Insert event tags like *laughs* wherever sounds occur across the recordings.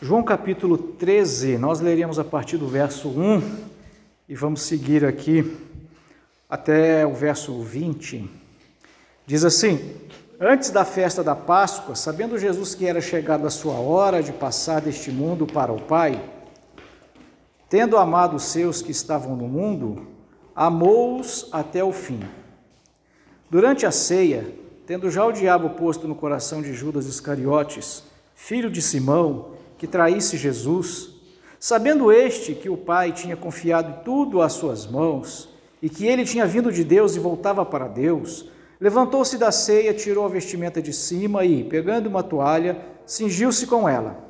João capítulo 13, nós leremos a partir do verso 1 e vamos seguir aqui até o verso 20. Diz assim: Antes da festa da Páscoa, sabendo Jesus que era chegada a sua hora de passar deste mundo para o Pai, tendo amado os seus que estavam no mundo, amou-os até o fim. Durante a ceia, tendo já o diabo posto no coração de Judas Iscariotes, filho de Simão, que traísse Jesus, sabendo este que o Pai tinha confiado tudo às suas mãos e que ele tinha vindo de Deus e voltava para Deus, levantou-se da ceia, tirou a vestimenta de cima e, pegando uma toalha, cingiu-se com ela.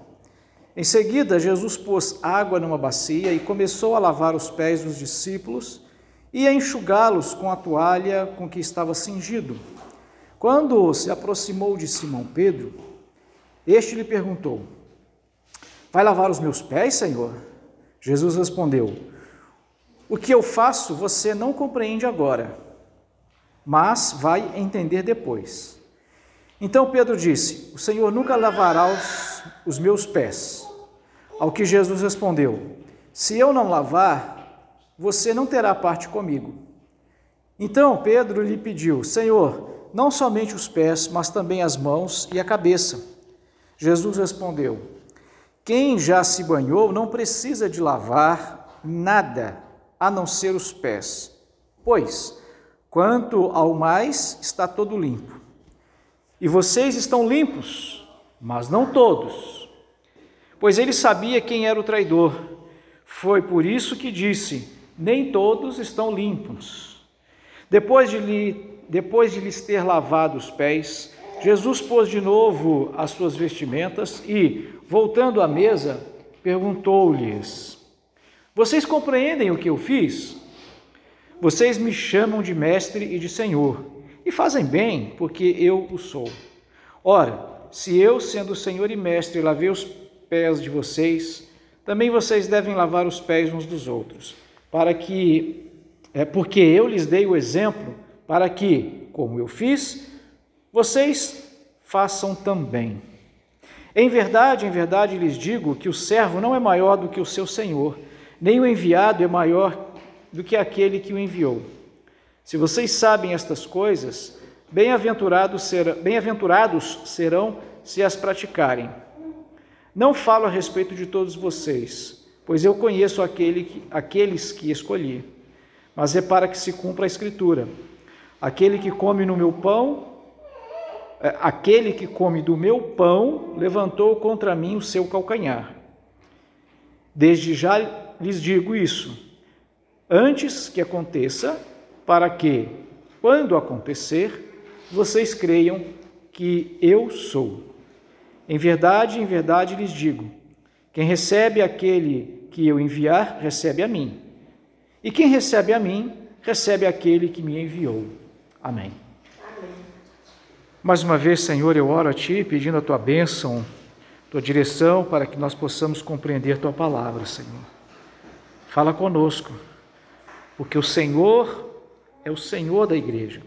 Em seguida, Jesus pôs água numa bacia e começou a lavar os pés dos discípulos e a enxugá-los com a toalha com que estava cingido. Quando se aproximou de Simão Pedro, este lhe perguntou: Vai lavar os meus pés, Senhor? Jesus respondeu: O que eu faço você não compreende agora, mas vai entender depois. Então Pedro disse: O Senhor nunca lavará os, os meus pés. Ao que Jesus respondeu: Se eu não lavar, você não terá parte comigo. Então Pedro lhe pediu: Senhor, não somente os pés, mas também as mãos e a cabeça. Jesus respondeu: quem já se banhou não precisa de lavar nada a não ser os pés, pois, quanto ao mais, está todo limpo. E vocês estão limpos, mas não todos. Pois ele sabia quem era o traidor. Foi por isso que disse: Nem todos estão limpos. Depois de, lhe, depois de lhes ter lavado os pés, Jesus pôs de novo as suas vestimentas e, voltando à mesa, perguntou-lhes: Vocês compreendem o que eu fiz? Vocês me chamam de mestre e de senhor, e fazem bem, porque eu o sou. Ora, se eu, sendo senhor e mestre, lavei os pés de vocês, também vocês devem lavar os pés uns dos outros, para que é porque eu lhes dei o exemplo, para que, como eu fiz, vocês façam também. Em verdade, em verdade lhes digo que o servo não é maior do que o seu senhor, nem o enviado é maior do que aquele que o enviou. Se vocês sabem estas coisas, bem-aventurados serão, bem serão se as praticarem. Não falo a respeito de todos vocês, pois eu conheço aquele que, aqueles que escolhi, mas é para que se cumpra a Escritura. Aquele que come no meu pão aquele que come do meu pão levantou contra mim o seu calcanhar. Desde já lhes digo isso, antes que aconteça, para que, quando acontecer, vocês creiam que eu sou. Em verdade, em verdade lhes digo: quem recebe aquele que eu enviar, recebe a mim. E quem recebe a mim, recebe aquele que me enviou. Amém. Mais uma vez, Senhor, eu oro a Ti pedindo a Tua bênção, Tua direção para que nós possamos compreender Tua palavra, Senhor. Fala conosco, porque o Senhor é o Senhor da igreja.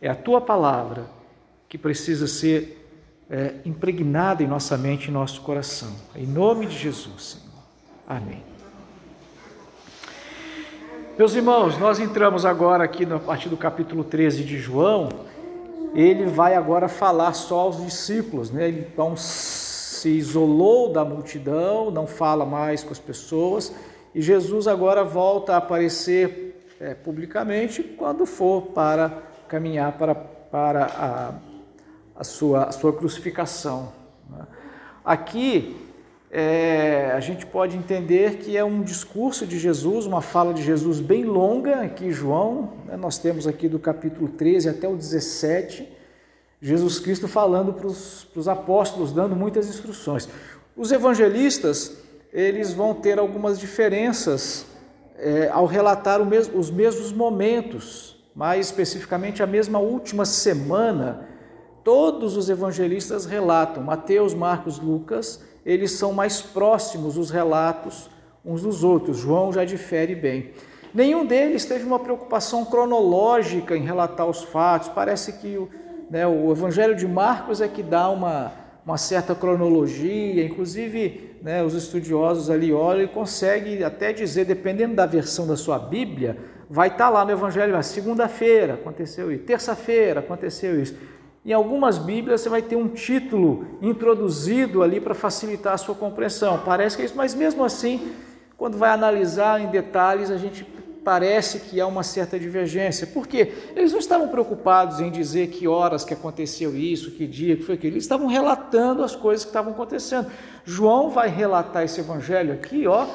É a Tua palavra que precisa ser é, impregnada em nossa mente e nosso coração. Em nome de Jesus, Senhor. Amém. Meus irmãos, nós entramos agora aqui a partir do capítulo 13 de João ele vai agora falar só aos discípulos, né? Ele então se isolou da multidão, não fala mais com as pessoas, e Jesus agora volta a aparecer é, publicamente quando for para caminhar para, para a, a, sua, a sua crucificação. Né? Aqui é, a gente pode entender que é um discurso de Jesus, uma fala de Jesus bem longa, aqui João, né, nós temos aqui do capítulo 13 até o 17, Jesus Cristo falando para os apóstolos, dando muitas instruções. Os evangelistas, eles vão ter algumas diferenças é, ao relatar mes os mesmos momentos, mais especificamente a mesma última semana, todos os evangelistas relatam, Mateus, Marcos, Lucas, eles são mais próximos os relatos uns dos outros. João já difere bem. Nenhum deles teve uma preocupação cronológica em relatar os fatos. Parece que o, né, o Evangelho de Marcos é que dá uma, uma certa cronologia, inclusive né, os estudiosos ali olham e conseguem até dizer, dependendo da versão da sua Bíblia, vai estar tá lá no Evangelho, segunda-feira aconteceu isso, terça-feira aconteceu isso. Em algumas Bíblias você vai ter um título introduzido ali para facilitar a sua compreensão. Parece que é isso, mas mesmo assim, quando vai analisar em detalhes, a gente parece que há uma certa divergência. Por quê? Eles não estavam preocupados em dizer que horas que aconteceu isso, que dia, que foi aquilo. Eles estavam relatando as coisas que estavam acontecendo. João vai relatar esse evangelho aqui, ó,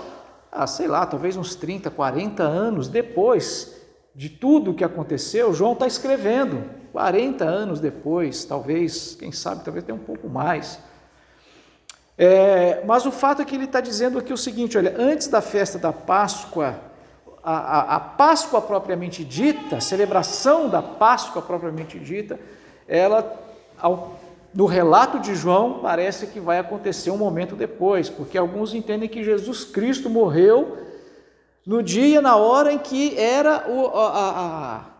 ah, sei lá, talvez uns 30, 40 anos depois de tudo o que aconteceu, João está escrevendo. 40 anos depois, talvez, quem sabe, talvez tenha um pouco mais. É, mas o fato é que ele está dizendo aqui o seguinte: olha, antes da festa da Páscoa, a, a, a Páscoa propriamente dita, a celebração da Páscoa propriamente dita, ela, ao, no relato de João, parece que vai acontecer um momento depois, porque alguns entendem que Jesus Cristo morreu no dia, na hora em que era o, a,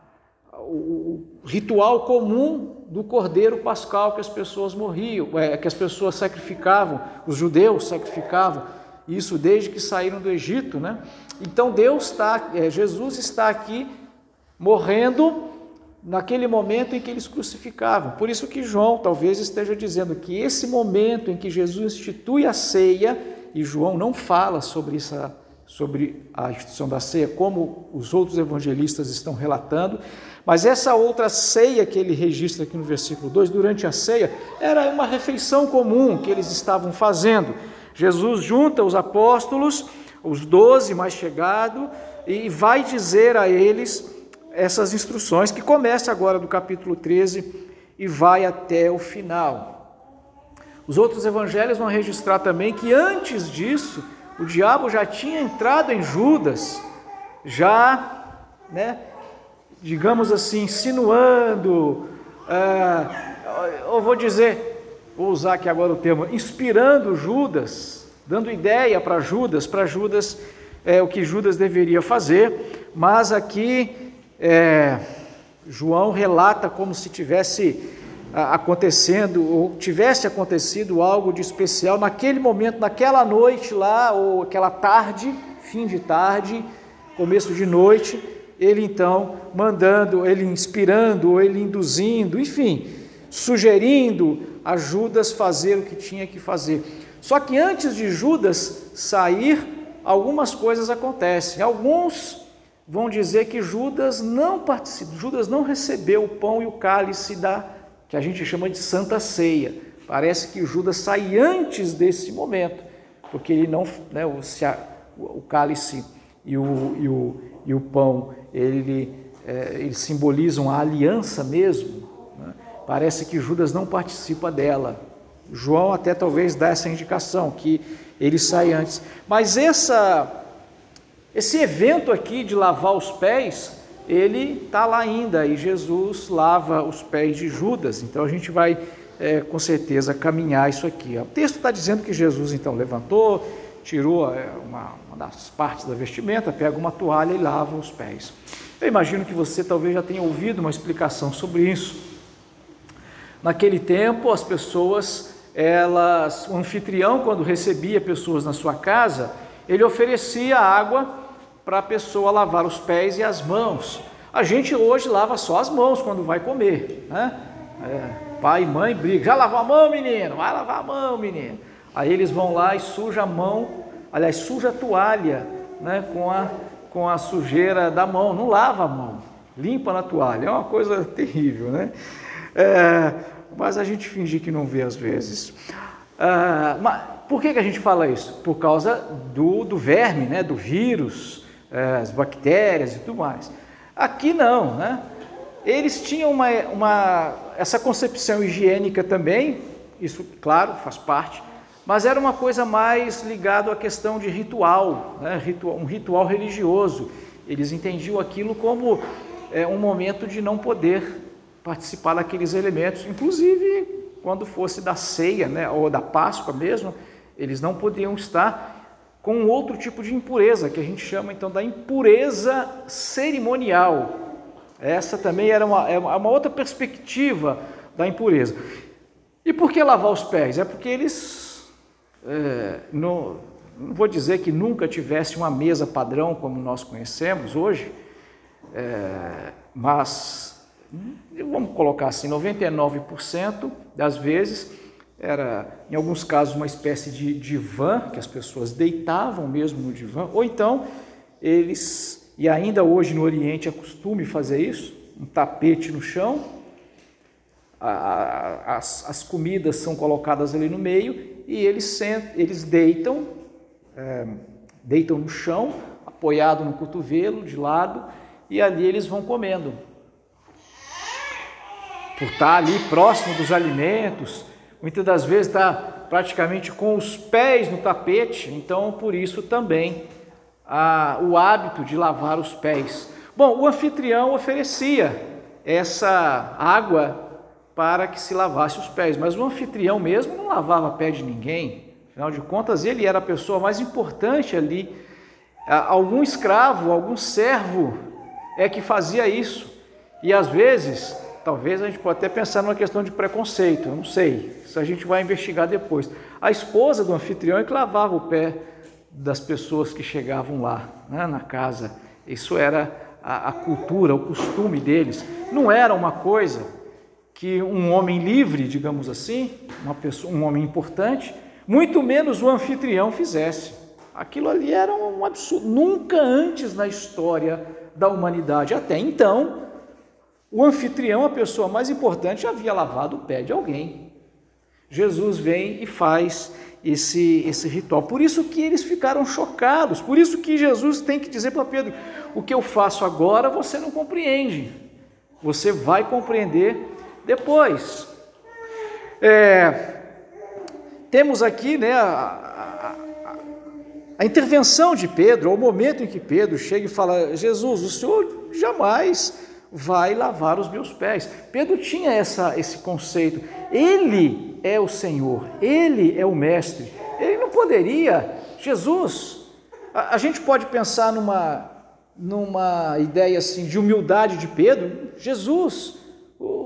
o ritual comum do cordeiro pascal que as pessoas morriam, é, que as pessoas sacrificavam, os judeus sacrificavam isso desde que saíram do Egito, né? Então Deus está, é, Jesus está aqui morrendo naquele momento em que eles crucificavam. Por isso que João talvez esteja dizendo que esse momento em que Jesus institui a ceia, e João não fala sobre isso, sobre a instituição da ceia, como os outros evangelistas estão relatando, mas essa outra ceia que ele registra aqui no versículo 2, durante a ceia, era uma refeição comum que eles estavam fazendo. Jesus junta os apóstolos, os doze mais chegados, e vai dizer a eles essas instruções, que começa agora do capítulo 13 e vai até o final. Os outros evangelhos vão registrar também que antes disso, o diabo já tinha entrado em Judas, já, né, digamos assim, insinuando, uh, eu vou dizer, vou usar aqui agora o termo, inspirando Judas, dando ideia para Judas, para Judas é, o que Judas deveria fazer, mas aqui é, João relata como se tivesse acontecendo, ou tivesse acontecido algo de especial naquele momento, naquela noite lá, ou aquela tarde, fim de tarde, começo de noite, ele então mandando, ele inspirando, ele induzindo, enfim, sugerindo a Judas fazer o que tinha que fazer. Só que antes de Judas sair, algumas coisas acontecem. Alguns vão dizer que Judas não participou, Judas não recebeu o pão e o cálice da que a gente chama de Santa Ceia. Parece que Judas sai antes desse momento, porque ele não, né, o, o cálice e o, e o, e o pão, ele, é, eles simbolizam a aliança mesmo, Parece que Judas não participa dela. João até talvez dá essa indicação, que ele sai antes. Mas essa, esse evento aqui de lavar os pés, ele está lá ainda, e Jesus lava os pés de Judas. Então a gente vai é, com certeza caminhar isso aqui. O texto está dizendo que Jesus então levantou, tirou é, uma, uma das partes da vestimenta, pega uma toalha e lava os pés. Eu imagino que você talvez já tenha ouvido uma explicação sobre isso. Naquele tempo, as pessoas, elas, o anfitrião, quando recebia pessoas na sua casa, ele oferecia água para a pessoa lavar os pés e as mãos. A gente hoje lava só as mãos quando vai comer, né? É, pai e mãe brigam. Já lavou a mão, menino? Vai lavar a mão, menino. Aí eles vão lá e suja a mão, aliás, suja a toalha, né? Com a, com a sujeira da mão. Não lava a mão, limpa na toalha. É uma coisa terrível, né? É, mas a gente finge que não vê às vezes. Ah, mas por que, que a gente fala isso? Por causa do, do verme, né? do vírus, eh, as bactérias e tudo mais. Aqui não, né? Eles tinham uma, uma, essa concepção higiênica também, isso, claro, faz parte, mas era uma coisa mais ligada à questão de ritual, né? um ritual religioso. Eles entendiam aquilo como é, um momento de não poder participar daqueles elementos, inclusive quando fosse da ceia, né, ou da Páscoa mesmo, eles não podiam estar com outro tipo de impureza, que a gente chama então da impureza cerimonial. Essa também era uma, é uma outra perspectiva da impureza. E por que lavar os pés? É porque eles, é, não, não vou dizer que nunca tivesse uma mesa padrão como nós conhecemos hoje, é, mas vamos colocar assim, 99% das vezes era, em alguns casos, uma espécie de divã, que as pessoas deitavam mesmo no divã, ou então eles, e ainda hoje no Oriente é costume fazer isso, um tapete no chão, as, as comidas são colocadas ali no meio e eles, sentam, eles deitam, é, deitam no chão, apoiado no cotovelo, de lado, e ali eles vão comendo. Por estar ali próximo dos alimentos, muitas das vezes está praticamente com os pés no tapete, então por isso também a, o hábito de lavar os pés. Bom, o anfitrião oferecia essa água para que se lavasse os pés, mas o anfitrião mesmo não lavava pé de ninguém, afinal de contas ele era a pessoa mais importante ali. Algum escravo, algum servo é que fazia isso, e às vezes Talvez a gente pode até pensar numa questão de preconceito, eu não sei. Isso a gente vai investigar depois. A esposa do anfitrião é que lavava o pé das pessoas que chegavam lá, né, na casa. Isso era a, a cultura, o costume deles. Não era uma coisa que um homem livre, digamos assim, pessoa, um homem importante, muito menos o anfitrião fizesse. Aquilo ali era um absurdo. Nunca antes na história da humanidade, até então, o anfitrião, a pessoa mais importante, havia lavado o pé de alguém. Jesus vem e faz esse, esse ritual. Por isso que eles ficaram chocados, por isso que Jesus tem que dizer para Pedro: o que eu faço agora você não compreende, você vai compreender depois. É, temos aqui né, a, a, a intervenção de Pedro, o momento em que Pedro chega e fala: Jesus, o senhor jamais vai lavar os meus pés. Pedro tinha essa, esse conceito. Ele é o Senhor, ele é o Mestre. Ele não poderia, Jesus. A, a gente pode pensar numa, numa ideia assim de humildade de Pedro. Jesus,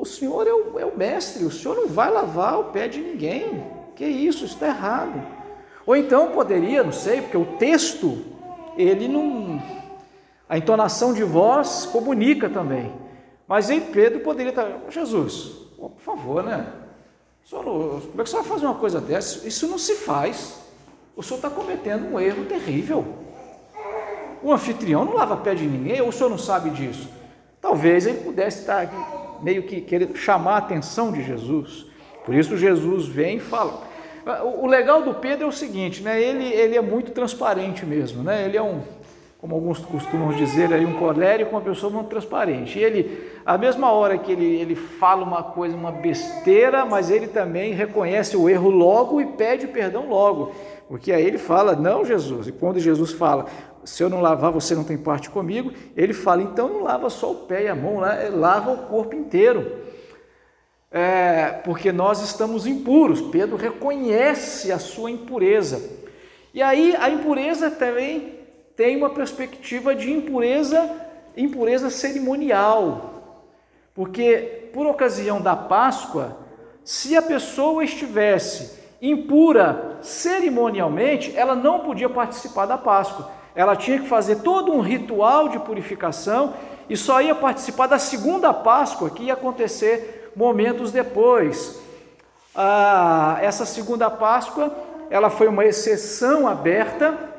o, Senhor é o, é o Mestre, o Senhor não vai lavar o pé de ninguém. Que isso, está errado. Ou então poderia, não sei, porque o texto ele não a entonação de voz comunica também. Mas em Pedro poderia estar, Jesus, por favor, né? como é que o senhor vai fazer uma coisa dessa? Isso não se faz. O senhor está cometendo um erro terrível. O anfitrião não lava pé de ninguém, ou o senhor não sabe disso? Talvez ele pudesse estar aqui, meio que querendo chamar a atenção de Jesus. Por isso Jesus vem e fala. O legal do Pedro é o seguinte, né? Ele, ele é muito transparente mesmo, né? Ele é um, como alguns costumam dizer, aí um colérico, uma pessoa muito transparente. E ele, a mesma hora que ele, ele fala uma coisa, uma besteira, mas ele também reconhece o erro logo e pede perdão logo. Porque aí ele fala, não, Jesus. E quando Jesus fala, se eu não lavar, você não tem parte comigo, ele fala, então não lava só o pé e a mão, lava o corpo inteiro. É, porque nós estamos impuros. Pedro reconhece a sua impureza. E aí a impureza também tem uma perspectiva de impureza, impureza cerimonial. Porque por ocasião da Páscoa, se a pessoa estivesse impura cerimonialmente, ela não podia participar da Páscoa. Ela tinha que fazer todo um ritual de purificação e só ia participar da segunda Páscoa, que ia acontecer momentos depois. Ah, essa segunda Páscoa, ela foi uma exceção aberta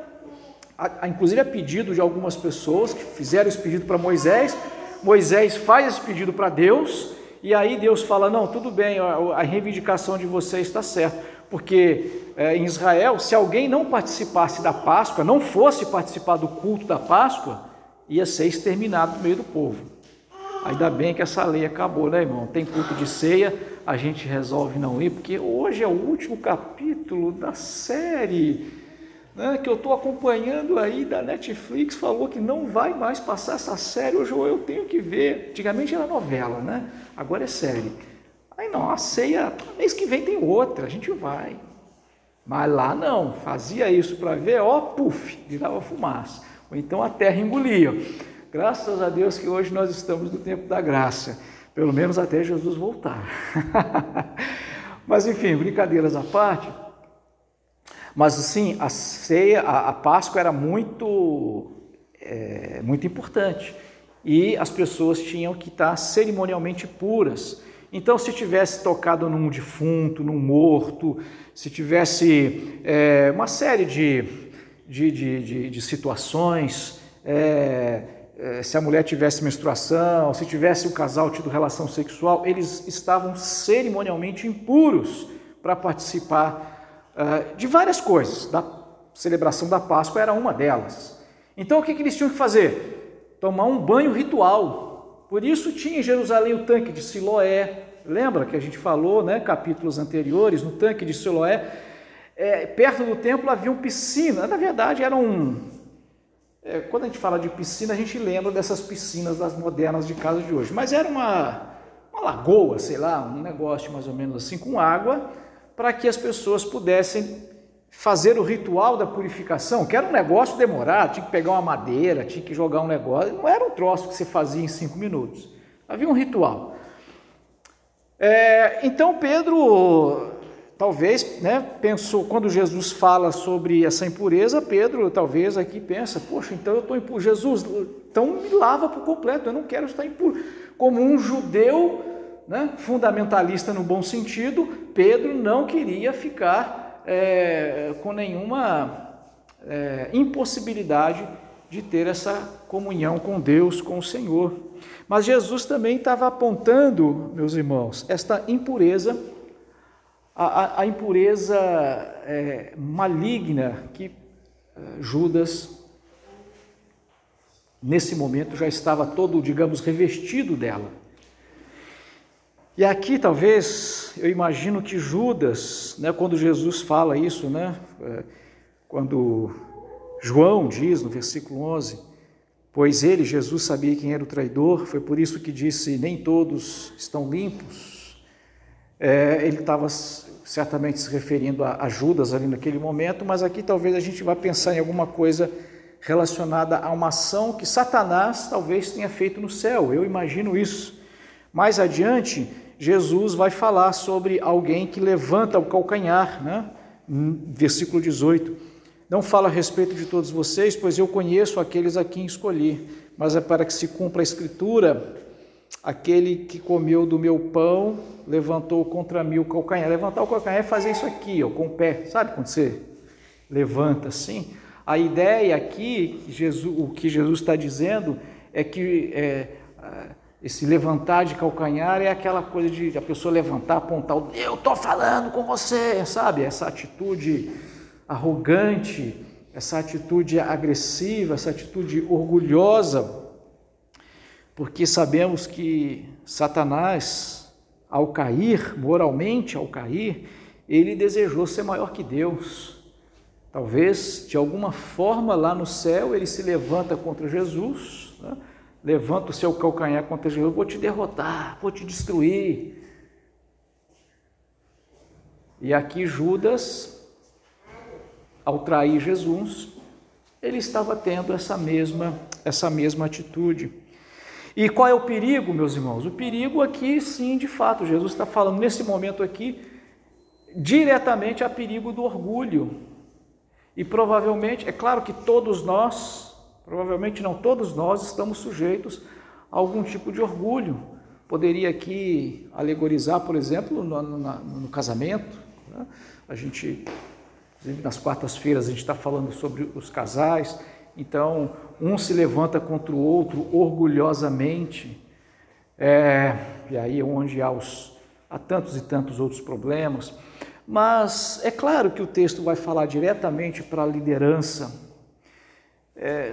inclusive a pedido de algumas pessoas que fizeram esse pedido para Moisés. Moisés faz esse pedido para Deus, e aí Deus fala: Não, tudo bem, a, a reivindicação de vocês está certa, porque é, em Israel, se alguém não participasse da Páscoa, não fosse participar do culto da Páscoa, ia ser exterminado no meio do povo. Ainda bem que essa lei acabou, né, irmão? Tem culto de ceia, a gente resolve não ir, porque hoje é o último capítulo da série né, que eu estou acompanhando aí da Netflix, falou que não vai mais passar essa série, hoje eu tenho que ver. Antigamente era novela, né? Agora é série. Aí não, a ceia, mês que vem tem outra, a gente vai. Mas lá não, fazia isso para ver, ó, puf, virava fumaça. Ou então a terra engolia. Graças a Deus que hoje nós estamos no tempo da graça, pelo menos até Jesus voltar. *laughs* Mas enfim, brincadeiras à parte. Mas assim, a ceia, a, a Páscoa era muito, é, muito importante e as pessoas tinham que estar cerimonialmente puras. Então, se tivesse tocado num defunto, num morto, se tivesse é, uma série de, de, de, de, de situações, é, é, se a mulher tivesse menstruação, se tivesse o casal tido relação sexual, eles estavam cerimonialmente impuros para participar uh, de várias coisas. Da celebração da Páscoa era uma delas. Então o que, que eles tinham que fazer? Tomar um banho ritual. Por isso tinha em Jerusalém o tanque de Siloé. Lembra que a gente falou, né, capítulos anteriores, no tanque de Siloé, é, perto do templo havia uma piscina. Na verdade, era um, é, quando a gente fala de piscina, a gente lembra dessas piscinas das modernas de casa de hoje. Mas era uma, uma lagoa, sei lá, um negócio mais ou menos assim, com água, para que as pessoas pudessem fazer o ritual da purificação, que era um negócio demorado, tinha que pegar uma madeira, tinha que jogar um negócio, não era um troço que você fazia em cinco minutos. Havia um ritual. É, então Pedro Talvez, né, pensou, quando Jesus fala sobre essa impureza, Pedro talvez aqui pensa, poxa, então eu estou impuro, Jesus, então me lava por completo, eu não quero estar impuro. Como um judeu né, fundamentalista no bom sentido, Pedro não queria ficar é, com nenhuma é, impossibilidade de ter essa comunhão com Deus, com o Senhor. Mas Jesus também estava apontando, meus irmãos, esta impureza a, a impureza é, maligna que é, Judas, nesse momento, já estava todo, digamos, revestido dela. E aqui, talvez, eu imagino que Judas, né, quando Jesus fala isso, né, é, quando João diz no versículo 11, pois ele, Jesus, sabia quem era o traidor, foi por isso que disse: Nem todos estão limpos. É, ele estava certamente se referindo a, a Judas ali naquele momento, mas aqui talvez a gente vá pensar em alguma coisa relacionada a uma ação que Satanás talvez tenha feito no céu. Eu imagino isso. Mais adiante, Jesus vai falar sobre alguém que levanta o calcanhar, né? Versículo 18. Não fala a respeito de todos vocês, pois eu conheço aqueles a quem escolhi, mas é para que se cumpra a escritura aquele que comeu do meu pão levantou contra mim o calcanhar. Levantar o calcanhar é fazer isso aqui, ó, com o pé. Sabe quando você levanta assim? A ideia aqui, Jesus, o que Jesus está dizendo, é que é, esse levantar de calcanhar é aquela coisa de a pessoa levantar, apontar o eu estou falando com você, sabe? Essa atitude arrogante, essa atitude agressiva, essa atitude orgulhosa porque sabemos que Satanás, ao cair, moralmente ao cair, ele desejou ser maior que Deus. Talvez, de alguma forma, lá no céu, ele se levanta contra Jesus, né? Levanta o seu calcanhar contra Jesus, vou te derrotar, vou te destruir. E aqui Judas, ao trair Jesus, ele estava tendo essa mesma, essa mesma atitude. E qual é o perigo, meus irmãos? O perigo aqui, sim, de fato, Jesus está falando nesse momento aqui, diretamente a perigo do orgulho. E provavelmente, é claro que todos nós, provavelmente não todos nós, estamos sujeitos a algum tipo de orgulho. Poderia aqui alegorizar, por exemplo, no, no, no casamento. Né? A gente, nas quartas-feiras, a gente está falando sobre os casais então, um se levanta contra o outro orgulhosamente, é, e aí é onde há, os, há tantos e tantos outros problemas. Mas é claro que o texto vai falar diretamente para a liderança. É,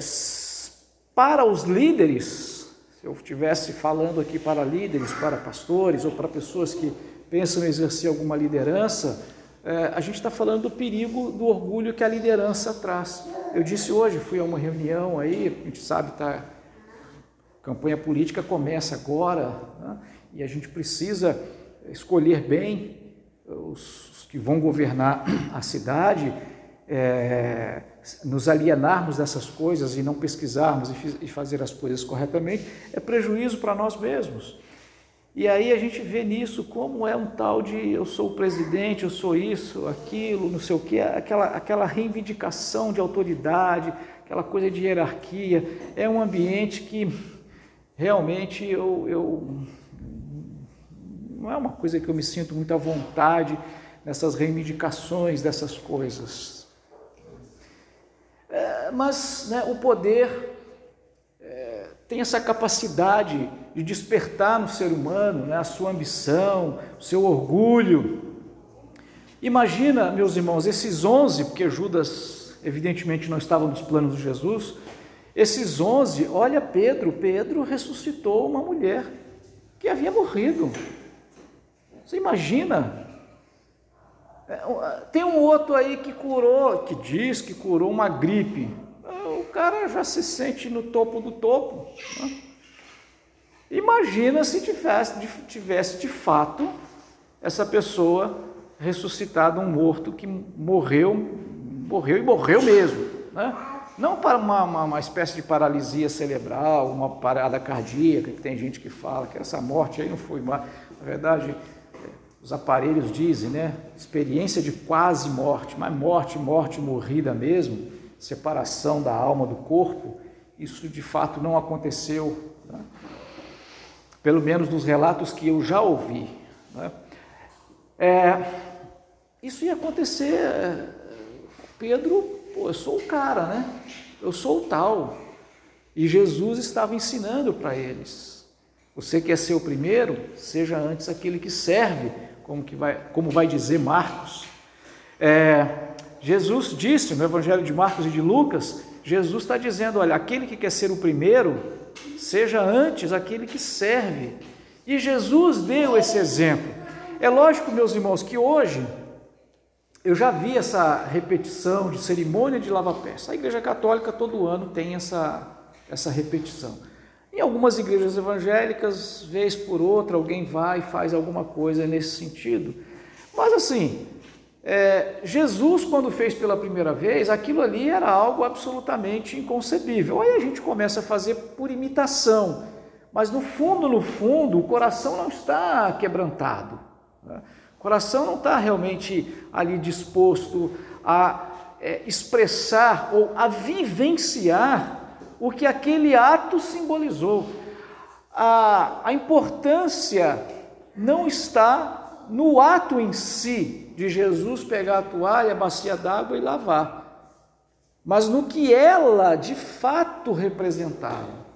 para os líderes, se eu estivesse falando aqui para líderes, para pastores ou para pessoas que pensam em exercer alguma liderança, é, a gente está falando do perigo do orgulho que a liderança traz. Eu disse hoje, fui a uma reunião aí, a gente sabe, tá, a campanha política começa agora, né, e a gente precisa escolher bem os, os que vão governar a cidade, é, nos alienarmos dessas coisas e não pesquisarmos e, fazer as coisas corretamente, é prejuízo para nós mesmos. E aí a gente vê nisso como é um tal de eu sou o presidente, eu sou isso, aquilo, não sei o que, aquela, aquela reivindicação de autoridade, aquela coisa de hierarquia. É um ambiente que realmente eu, eu não é uma coisa que eu me sinto muito à vontade nessas reivindicações dessas coisas. Mas né, o poder é, tem essa capacidade de despertar no ser humano né, a sua ambição, o seu orgulho. Imagina, meus irmãos, esses onze, porque Judas evidentemente não estava nos planos de Jesus, esses onze, olha Pedro, Pedro ressuscitou uma mulher que havia morrido. Você imagina? É, tem um outro aí que curou, que diz que curou uma gripe. Cara já se sente no topo do topo. Né? Imagina se tivesse, tivesse de fato essa pessoa ressuscitado um morto que morreu, morreu e morreu mesmo, né? Não para uma, uma, uma, espécie de paralisia cerebral, uma parada cardíaca, que tem gente que fala que essa morte aí não foi uma. Na verdade, os aparelhos dizem, né? Experiência de quase morte, mas morte, morte morrida mesmo, separação da alma do corpo, isso de fato não aconteceu. Né? pelo menos dos relatos que eu já ouvi. Né? É, isso ia acontecer. É, Pedro, pô, eu sou o cara, né? Eu sou o tal. E Jesus estava ensinando para eles: você quer ser o primeiro? Seja antes aquele que serve, como, que vai, como vai dizer Marcos. É, Jesus disse no Evangelho de Marcos e de Lucas: Jesus está dizendo, olha, aquele que quer ser o primeiro, seja antes aquele que serve. E Jesus deu esse exemplo. É lógico, meus irmãos, que hoje eu já vi essa repetição de cerimônia de lava-pés. A Igreja Católica todo ano tem essa, essa repetição. Em algumas igrejas evangélicas, vez por outra, alguém vai e faz alguma coisa nesse sentido. Mas assim, é, Jesus, quando fez pela primeira vez, aquilo ali era algo absolutamente inconcebível. Aí a gente começa a fazer por imitação, mas no fundo, no fundo, o coração não está quebrantado. Né? O coração não está realmente ali disposto a é, expressar ou a vivenciar o que aquele ato simbolizou. A, a importância não está no ato em si, de Jesus pegar a toalha, a bacia d'água e lavar, mas no que ela de fato representava.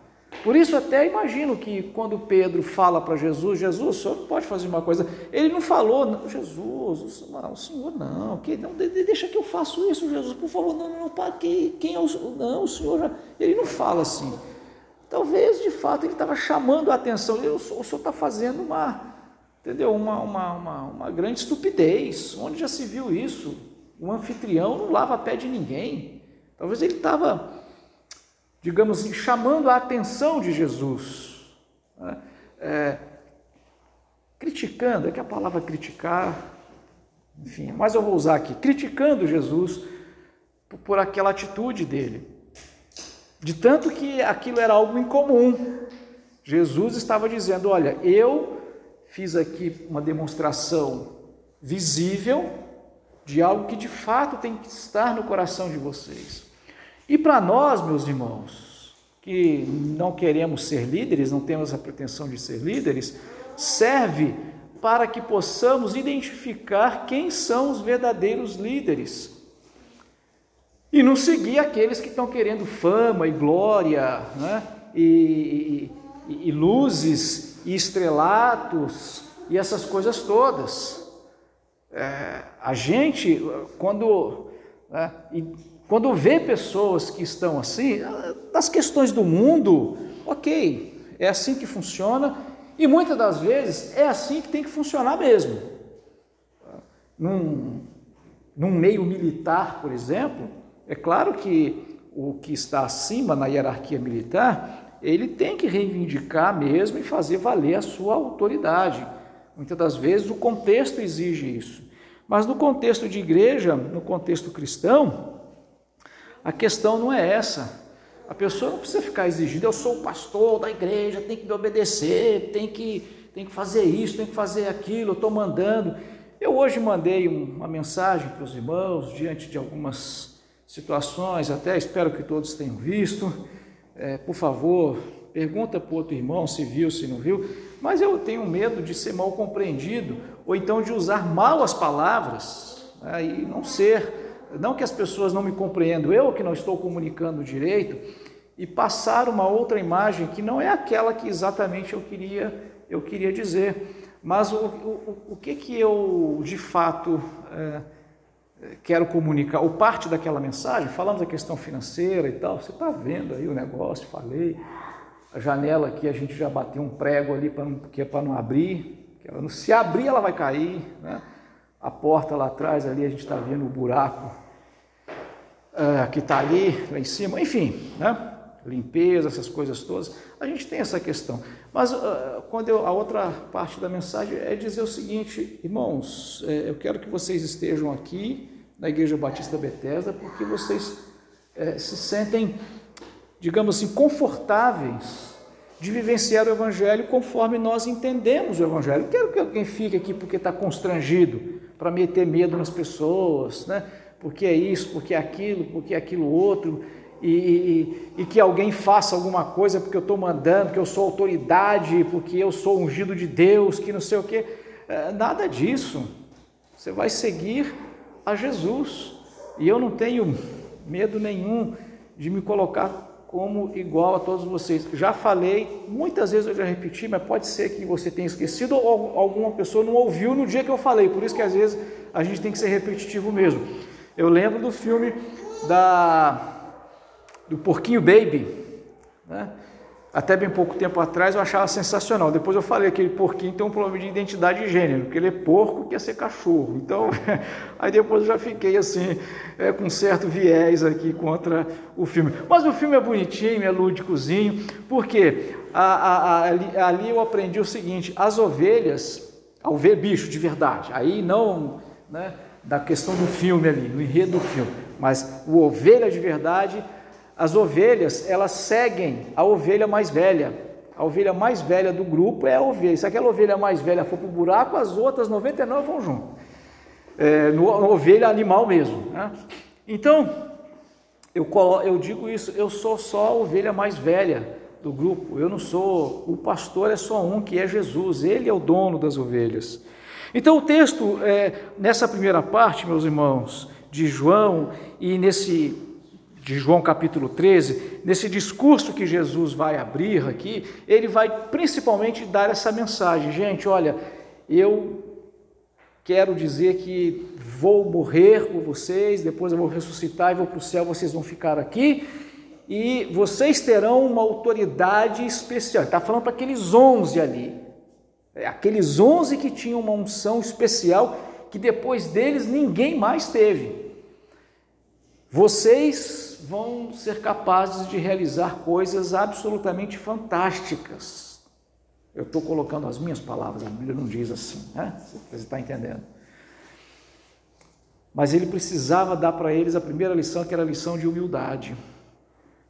Por isso, até imagino que quando Pedro fala para Jesus, Jesus, o senhor não pode fazer uma coisa. Ele não falou, não, Jesus, não, o senhor não, que, não, deixa que eu faço isso, Jesus, por favor, não, não, para, quem, quem é o Não, o senhor já. Ele não fala assim. Talvez, de fato, ele estava chamando a atenção, o senhor está fazendo uma, entendeu? Uma, uma, uma, uma grande estupidez. Onde já se viu isso? Um anfitrião não lava pé de ninguém. Talvez ele estava, digamos assim, chamando a atenção de Jesus. Né? É, criticando, é que a palavra criticar, enfim, mas eu vou usar aqui, criticando Jesus por, aquela atitude dele. De tanto que aquilo era algo incomum. Jesus estava dizendo: Olha, eu fiz aqui uma demonstração visível de algo que de fato tem que estar no coração de vocês. E para nós, meus irmãos, que não queremos ser líderes, não temos a pretensão de ser líderes, serve para que possamos identificar quem são os verdadeiros líderes. E não seguir aqueles que estão querendo fama e glória, né? e, e, e luzes e estrelatos e essas coisas todas. É, a gente, quando, né, quando vê pessoas que estão assim, das questões do mundo, ok, é assim que funciona e muitas das vezes é assim que tem que funcionar mesmo. Num, num meio militar, por exemplo, é claro que o que está acima na hierarquia militar ele tem que reivindicar mesmo e fazer valer a sua autoridade. Muitas das vezes o contexto exige isso. Mas no contexto de igreja, no contexto cristão, a questão não é essa. A pessoa não precisa ficar exigindo, eu sou o pastor da igreja, tem que me obedecer, tem que tem que fazer isso, tem que fazer aquilo, eu estou mandando. Eu hoje mandei uma mensagem para os irmãos diante de algumas situações, até espero que todos tenham visto. É, por favor, pergunta para o outro irmão se viu, se não viu, mas eu tenho medo de ser mal compreendido ou então de usar mal as palavras né, e não ser, não que as pessoas não me compreendam, eu que não estou comunicando direito e passar uma outra imagem que não é aquela que exatamente eu queria, eu queria dizer. Mas o, o, o que, que eu de fato é, quero comunicar, ou parte daquela mensagem, falamos da questão financeira e tal, você está vendo aí o negócio, falei, a janela aqui a gente já bateu um prego ali para que é para não abrir, que ela, se abrir ela vai cair, né? a porta lá atrás ali a gente está vendo o buraco é, que está ali, lá em cima, enfim, né? Limpeza, essas coisas todas, a gente tem essa questão. Mas uh, quando eu, a outra parte da mensagem é dizer o seguinte, irmãos, é, eu quero que vocês estejam aqui na Igreja Batista Bethesda, porque vocês é, se sentem, digamos assim, confortáveis de vivenciar o Evangelho conforme nós entendemos o Evangelho. Eu quero que alguém fique aqui porque está constrangido, para meter medo nas pessoas, né? porque é isso, porque é aquilo, porque é aquilo outro e, e, e, que alguém faça alguma coisa porque eu estou mandando, que eu sou autoridade, porque eu sou ungido de Deus, que não sei o que. É, nada disso. Você vai seguir a Jesus. E eu não tenho medo nenhum de me colocar como igual a todos vocês. Já falei, muitas vezes eu já repeti, mas pode ser que você tenha esquecido ou alguma pessoa não ouviu no dia que eu falei. Por isso que às vezes a gente tem que ser repetitivo mesmo. Eu lembro do filme da do Porquinho Baby. Né? Até bem pouco tempo atrás eu achava sensacional. Depois eu falei que aquele porquinho tem um problema de identidade de gênero, porque ele é porco quer ser cachorro. Então, *laughs* aí depois eu já fiquei assim, é, com certo viés aqui contra o filme. Mas o filme é bonitinho, é lúdicozinho, porque a, a, a, ali, ali eu aprendi o seguinte: as ovelhas, ao ver bicho de verdade, aí não né, da questão do filme ali, no enredo do filme, mas o ovelha de verdade as ovelhas, elas seguem a ovelha mais velha. A ovelha mais velha do grupo é a ovelha. Se aquela ovelha mais velha for para o buraco, as outras 99 vão junto. É, no, no ovelha animal mesmo. Né? Então, eu, eu digo isso, eu sou só a ovelha mais velha do grupo. Eu não sou, o pastor é só um, que é Jesus. Ele é o dono das ovelhas. Então, o texto, é, nessa primeira parte, meus irmãos, de João, e nesse de João capítulo 13, nesse discurso que Jesus vai abrir aqui, ele vai principalmente dar essa mensagem: gente, olha, eu quero dizer que vou morrer por vocês, depois eu vou ressuscitar e vou para o céu, vocês vão ficar aqui e vocês terão uma autoridade especial. Está falando para aqueles onze ali, é, aqueles onze que tinham uma unção especial que depois deles ninguém mais teve. Vocês vão ser capazes de realizar coisas absolutamente fantásticas. Eu estou colocando as minhas palavras, a Bíblia não diz assim, né? Você está entendendo? Mas ele precisava dar para eles a primeira lição, que era a lição de humildade,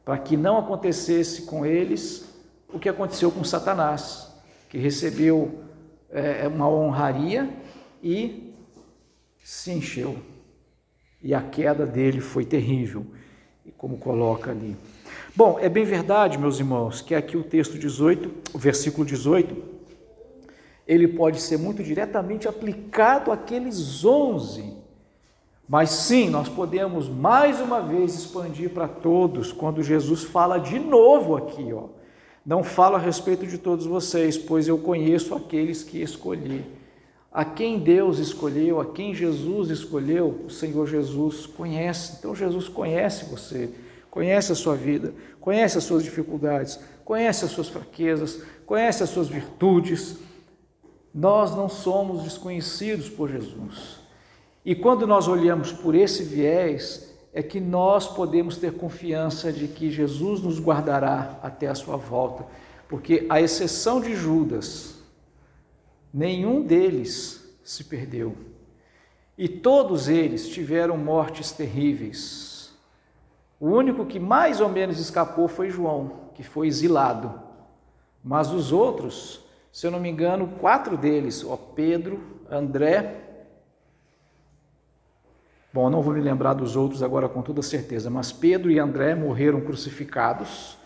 para que não acontecesse com eles o que aconteceu com Satanás, que recebeu é, uma honraria e se encheu. E a queda dele foi terrível e como coloca ali. Bom, é bem verdade, meus irmãos, que aqui o texto 18, o versículo 18, ele pode ser muito diretamente aplicado àqueles 11. Mas sim, nós podemos mais uma vez expandir para todos quando Jesus fala de novo aqui, ó. Não falo a respeito de todos vocês, pois eu conheço aqueles que escolhi. A quem Deus escolheu, a quem Jesus escolheu, o Senhor Jesus conhece. Então Jesus conhece você, conhece a sua vida, conhece as suas dificuldades, conhece as suas fraquezas, conhece as suas virtudes. Nós não somos desconhecidos por Jesus. E quando nós olhamos por esse viés, é que nós podemos ter confiança de que Jesus nos guardará até a sua volta, porque a exceção de Judas, nenhum deles se perdeu. E todos eles tiveram mortes terríveis. O único que mais ou menos escapou foi João, que foi exilado. Mas os outros Se eu não me engano, quatro deles, ó, Pedro, André. Bom, não vou me lembrar dos outros agora com toda certeza, mas Pedro e André morreram crucificados.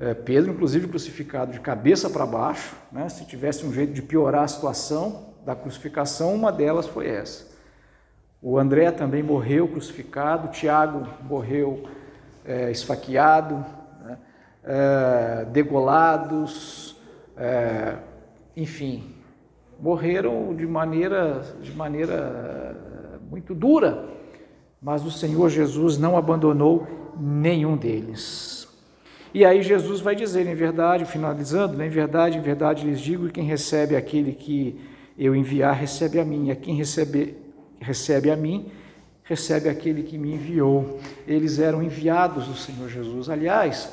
É, Pedro, inclusive, crucificado de cabeça para baixo. Né? Se tivesse um jeito de piorar a situação da crucificação, uma delas foi essa. O André também morreu crucificado, Tiago morreu é, esfaqueado, né? é, degolados, é, enfim, morreram de maneira, de maneira muito dura, mas o Senhor Jesus não abandonou nenhum deles. E aí Jesus vai dizer, em verdade, finalizando, em verdade, em verdade lhes digo, quem recebe aquele que eu enviar, recebe a mim, e a quem recebe, recebe a mim, recebe aquele que me enviou. Eles eram enviados do Senhor Jesus. Aliás,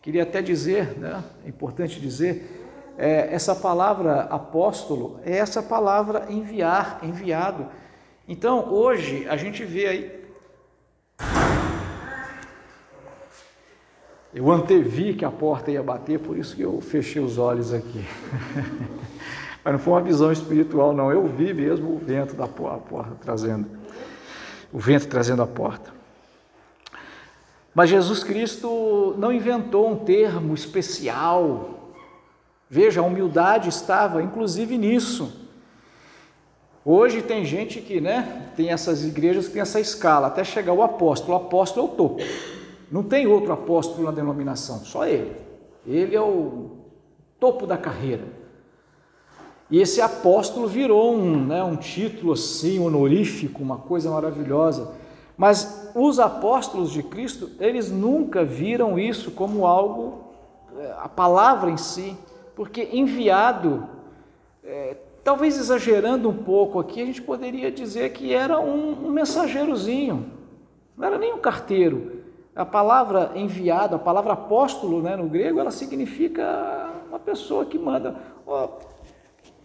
queria até dizer, né, é importante dizer, é, essa palavra apóstolo é essa palavra enviar, enviado. Então, hoje, a gente vê aí. Eu antevi que a porta ia bater, por isso que eu fechei os olhos aqui. *laughs* Mas não foi uma visão espiritual, não. Eu vi mesmo o vento da porta trazendo, o vento trazendo a porta. Mas Jesus Cristo não inventou um termo especial. Veja, a humildade estava inclusive nisso. Hoje tem gente que, né, tem essas igrejas que tem essa escala, até chegar o apóstolo. O apóstolo é o topo. Não tem outro apóstolo na denominação, só ele. Ele é o topo da carreira. E esse apóstolo virou um, né, um título assim, honorífico, uma coisa maravilhosa. Mas os apóstolos de Cristo, eles nunca viram isso como algo, eh, a palavra em si, porque enviado é, Talvez exagerando um pouco aqui, a gente poderia dizer que era um, um mensageirozinho, não era nem um carteiro. A palavra enviado, a palavra apóstolo né, no grego, ela significa uma pessoa que manda, ó,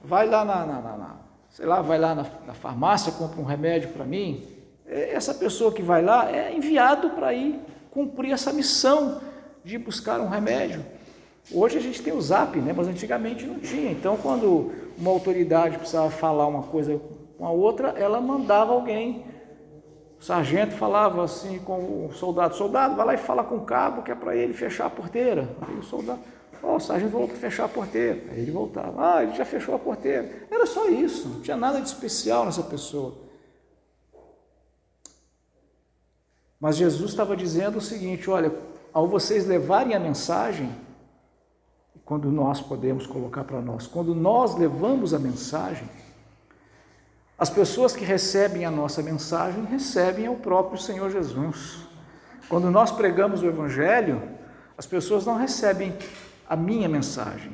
vai lá na, na, na, sei lá, vai lá na, na farmácia, compra um remédio para mim. É, essa pessoa que vai lá é enviado para ir cumprir essa missão de buscar um remédio. Hoje a gente tem o Zap, né? mas antigamente não tinha. Então, quando uma autoridade precisava falar uma coisa com a outra, ela mandava alguém. O sargento falava assim com o soldado: Soldado, vai lá e fala com o cabo que é para ele fechar a porteira. Aí o soldado, oh, o sargento falou para fechar a porteira. Aí ele voltava: Ah, ele já fechou a porteira. Era só isso, não tinha nada de especial nessa pessoa. Mas Jesus estava dizendo o seguinte: Olha, ao vocês levarem a mensagem, quando nós podemos colocar para nós. Quando nós levamos a mensagem, as pessoas que recebem a nossa mensagem recebem o próprio Senhor Jesus. Quando nós pregamos o Evangelho, as pessoas não recebem a minha mensagem.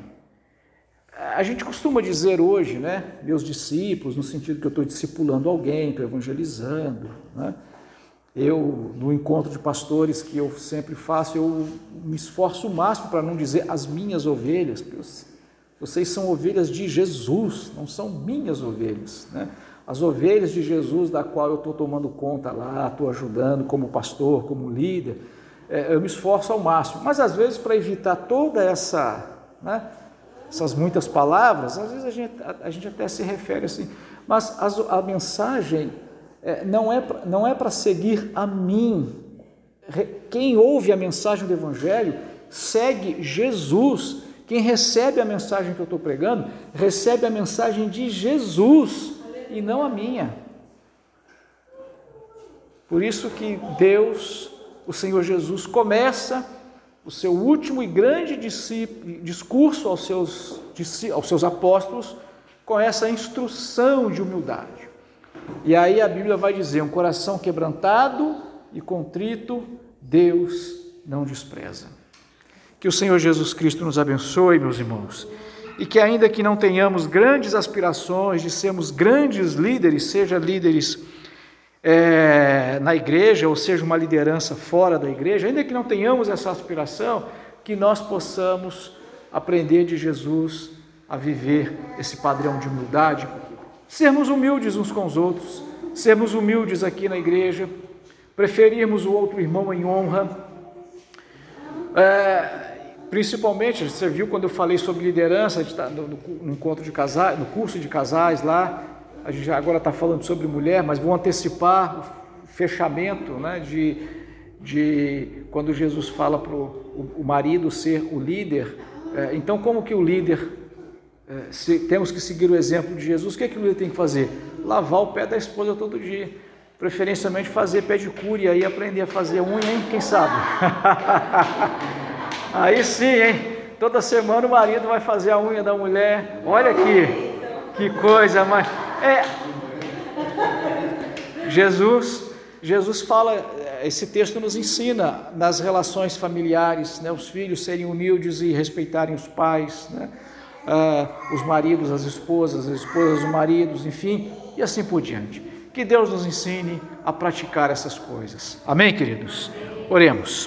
A gente costuma dizer hoje, né, meus discípulos, no sentido que eu estou discipulando alguém, estou evangelizando, né? Eu, no encontro de pastores que eu sempre faço, eu me esforço o máximo para não dizer as minhas ovelhas, porque vocês são ovelhas de Jesus, não são minhas ovelhas. Né? As ovelhas de Jesus, da qual eu estou tomando conta lá, estou ajudando como pastor, como líder, é, eu me esforço ao máximo. Mas às vezes, para evitar toda essa, né, essas muitas palavras, às vezes a gente, a, a gente até se refere assim, mas a, a mensagem é, não é, não é para seguir a mim. Quem ouve a mensagem do Evangelho segue Jesus. Quem recebe a mensagem que eu estou pregando, recebe a mensagem de Jesus e não a minha. Por isso que Deus, o Senhor Jesus, começa o seu último e grande discurso aos seus, aos seus apóstolos com essa instrução de humildade. E aí a Bíblia vai dizer: um coração quebrantado e contrito, Deus não despreza. Que o Senhor Jesus Cristo nos abençoe, meus irmãos, e que ainda que não tenhamos grandes aspirações de sermos grandes líderes, seja líderes é, na igreja ou seja uma liderança fora da igreja, ainda que não tenhamos essa aspiração, que nós possamos aprender de Jesus a viver esse padrão de humildade, sermos humildes uns com os outros, sermos humildes aqui na igreja, preferirmos o outro irmão em honra, é, principalmente, você viu quando eu falei sobre liderança, tá no, no, encontro de casais, no curso de casais lá, a gente agora está falando sobre mulher, mas vou antecipar o fechamento né, de, de quando Jesus fala para o marido ser o líder. É, então, como que o líder, é, se, temos que seguir o exemplo de Jesus, o que, é que o líder tem que fazer? Lavar o pé da esposa todo dia. Preferencialmente fazer pedicure e aí aprender a fazer unha, hein? Quem sabe? *laughs* aí sim, hein? Toda semana o marido vai fazer a unha da mulher. Olha aqui, que coisa, mas é Jesus, Jesus fala, esse texto nos ensina nas relações familiares, né, os filhos serem humildes e respeitarem os pais, né, uh, os maridos, as esposas, as esposas, os maridos, enfim, e assim por diante. Que Deus nos ensine a praticar essas coisas. Amém, queridos? Oremos.